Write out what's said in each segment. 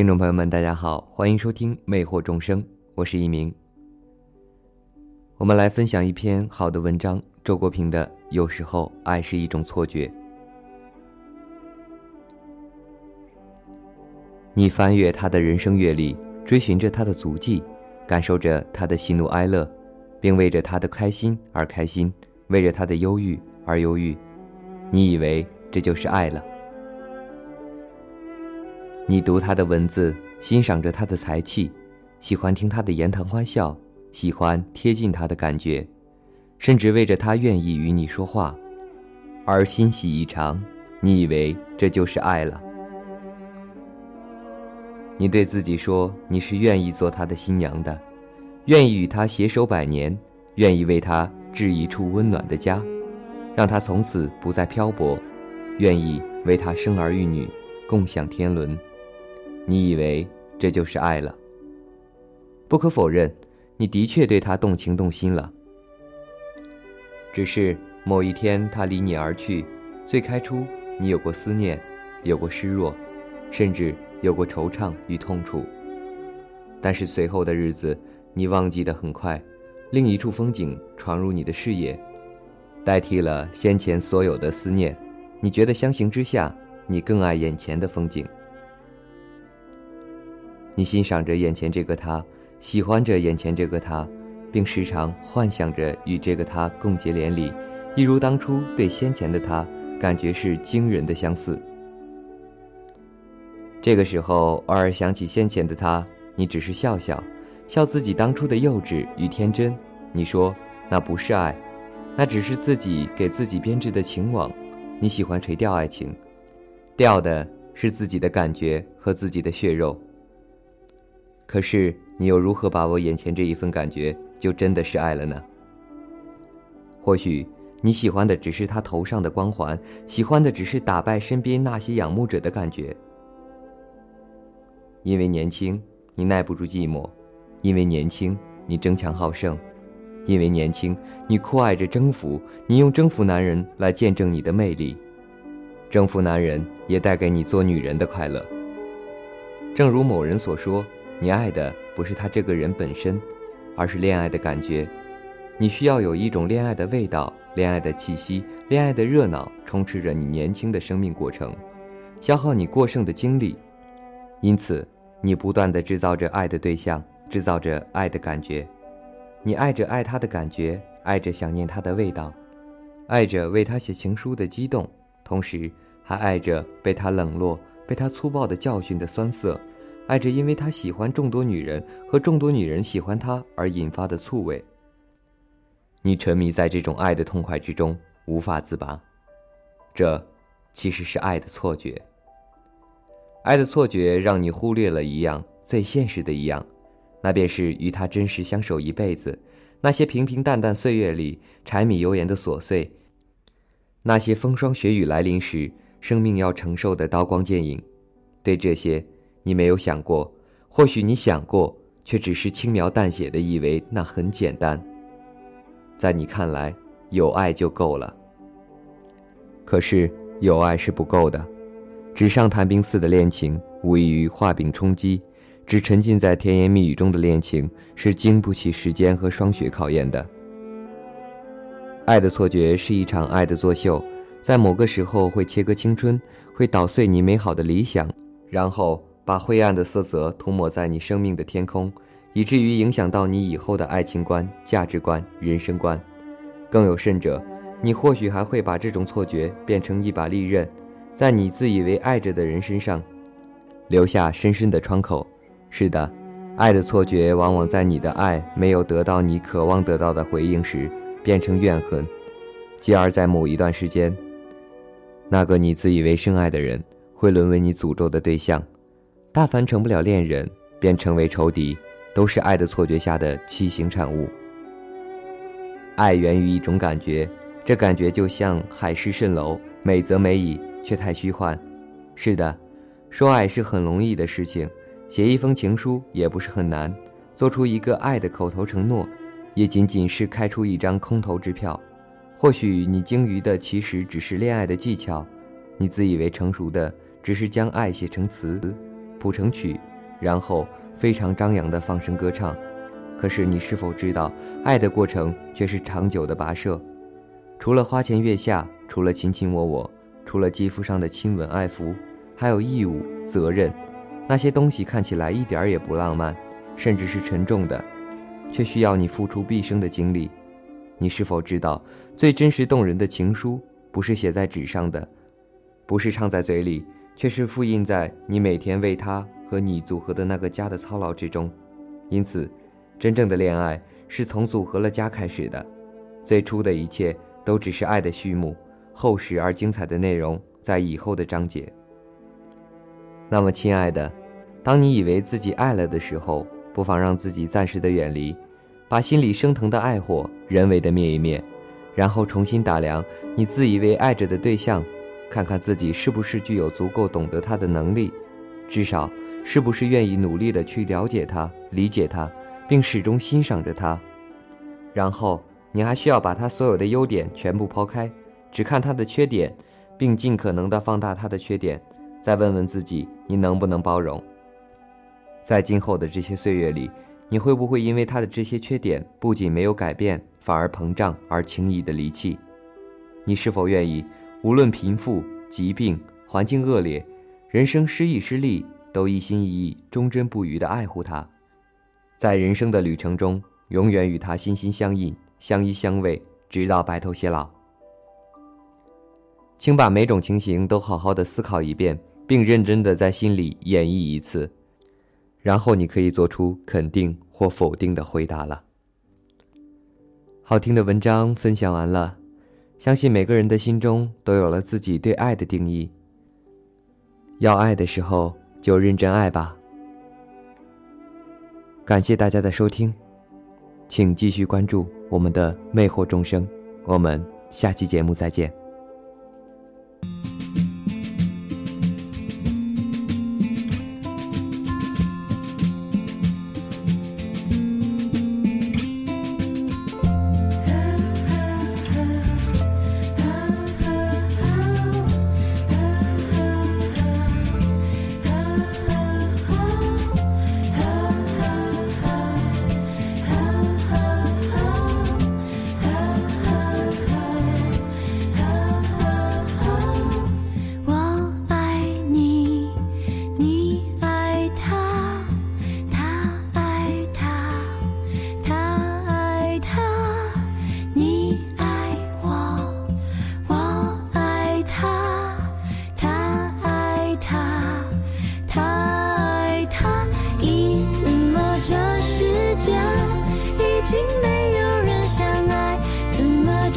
听众朋友们，大家好，欢迎收听《魅惑众生》，我是一鸣。我们来分享一篇好的文章，周国平的《有时候爱是一种错觉》。你翻阅他的人生阅历，追寻着他的足迹，感受着他的喜怒哀乐，并为着他的开心而开心，为着他的忧郁而忧郁。你以为这就是爱了？你读他的文字，欣赏着他的才气，喜欢听他的言谈欢笑，喜欢贴近他的感觉，甚至为着他愿意与你说话，而欣喜异常。你以为这就是爱了？你对自己说，你是愿意做他的新娘的，愿意与他携手百年，愿意为他置一处温暖的家，让他从此不再漂泊，愿意为他生儿育女，共享天伦。你以为这就是爱了？不可否认，你的确对他动情动心了。只是某一天他离你而去，最开初你有过思念，有过失落，甚至有过惆怅与痛楚。但是随后的日子，你忘记的很快，另一处风景闯入你的视野，代替了先前所有的思念。你觉得相形之下，你更爱眼前的风景。你欣赏着眼前这个他，喜欢着眼前这个他，并时常幻想着与这个他共结连理，一如当初对先前的他，感觉是惊人的相似。这个时候，偶尔想起先前的他，你只是笑笑，笑自己当初的幼稚与天真。你说那不是爱，那只是自己给自己编织的情网。你喜欢垂钓爱情，钓的是自己的感觉和自己的血肉。可是，你又如何把握眼前这一份感觉，就真的是爱了呢？或许你喜欢的只是他头上的光环，喜欢的只是打败身边那些仰慕者的感觉。因为年轻，你耐不住寂寞；因为年轻，你争强好胜；因为年轻，你酷爱着征服。你用征服男人来见证你的魅力，征服男人也带给你做女人的快乐。正如某人所说。你爱的不是他这个人本身，而是恋爱的感觉。你需要有一种恋爱的味道、恋爱的气息、恋爱的热闹，充斥着你年轻的生命过程，消耗你过剩的精力。因此，你不断地制造着爱的对象，制造着爱的感觉。你爱着爱他的感觉，爱着想念他的味道，爱着为他写情书的激动，同时还爱着被他冷落、被他粗暴的教训的酸涩。爱着，因为他喜欢众多女人和众多女人喜欢他而引发的醋味。你沉迷在这种爱的痛快之中，无法自拔。这其实是爱的错觉。爱的错觉让你忽略了一样最现实的一样，那便是与他真实相守一辈子。那些平平淡淡岁月里柴米油盐的琐碎，那些风霜雪雨来临时生命要承受的刀光剑影，对这些。你没有想过，或许你想过，却只是轻描淡写的以为那很简单。在你看来，有爱就够了。可是有爱是不够的，纸上谈兵似的恋情无异于画饼充饥，只沉浸在甜言蜜语中的恋情是经不起时间和霜雪考验的。爱的错觉是一场爱的作秀，在某个时候会切割青春，会捣碎你美好的理想，然后。把灰暗的色泽涂抹在你生命的天空，以至于影响到你以后的爱情观、价值观、人生观。更有甚者，你或许还会把这种错觉变成一把利刃，在你自以为爱着的人身上留下深深的创口。是的，爱的错觉往往在你的爱没有得到你渴望得到的回应时，变成怨恨，继而在某一段时间，那个你自以为深爱的人会沦为你诅咒的对象。大凡成不了恋人，便成为仇敌，都是爱的错觉下的畸形产物。爱源于一种感觉，这感觉就像海市蜃楼，美则美矣，却太虚幻。是的，说爱是很容易的事情，写一封情书也不是很难，做出一个爱的口头承诺，也仅仅是开出一张空头支票。或许你精于的其实只是恋爱的技巧，你自以为成熟的只是将爱写成词。谱成曲，然后非常张扬地放声歌唱。可是你是否知道，爱的过程却是长久的跋涉？除了花前月下，除了卿卿我我，除了肌肤上的亲吻爱抚，还有义务、责任。那些东西看起来一点儿也不浪漫，甚至是沉重的，却需要你付出毕生的精力。你是否知道，最真实动人的情书，不是写在纸上的，不是唱在嘴里，却是复印在你每天为他和你组合的那个家的操劳之中。因此。真正的恋爱是从组合了家开始的，最初的一切都只是爱的序幕，厚实而精彩的内容在以后的章节。那么，亲爱的，当你以为自己爱了的时候，不妨让自己暂时的远离，把心里升腾的爱火人为的灭一灭，然后重新打量你自以为爱着的对象，看看自己是不是具有足够懂得他的能力，至少是不是愿意努力的去了解他、理解他。并始终欣赏着他，然后你还需要把他所有的优点全部抛开，只看他的缺点，并尽可能的放大他的缺点，再问问自己，你能不能包容？在今后的这些岁月里，你会不会因为他的这些缺点不仅没有改变，反而膨胀而轻易的离弃？你是否愿意，无论贫富、疾病、环境恶劣，人生失意失利，都一心一意、忠贞不渝的爱护他？在人生的旅程中，永远与他心心相印、相依相偎，直到白头偕老。请把每种情形都好好的思考一遍，并认真的在心里演绎一次，然后你可以做出肯定或否定的回答了。好听的文章分享完了，相信每个人的心中都有了自己对爱的定义。要爱的时候，就认真爱吧。感谢大家的收听，请继续关注我们的魅惑众生，我们下期节目再见。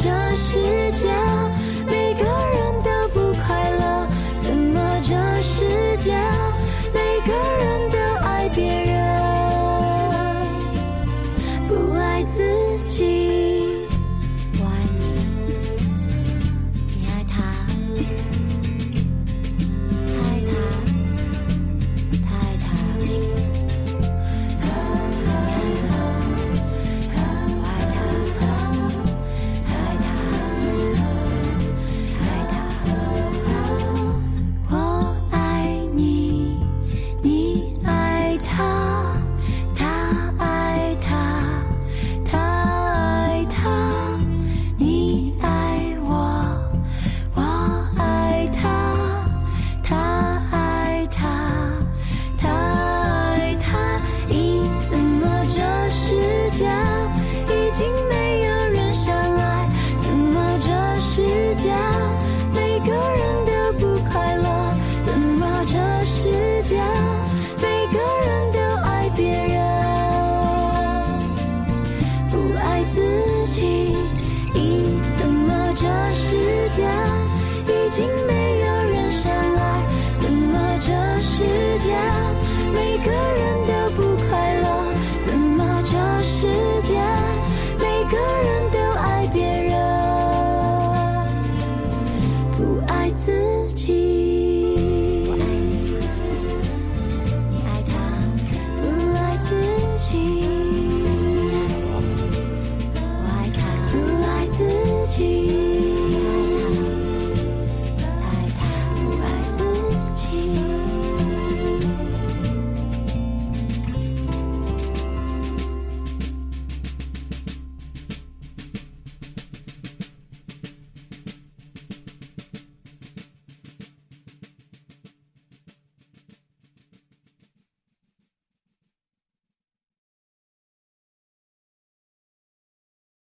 这是家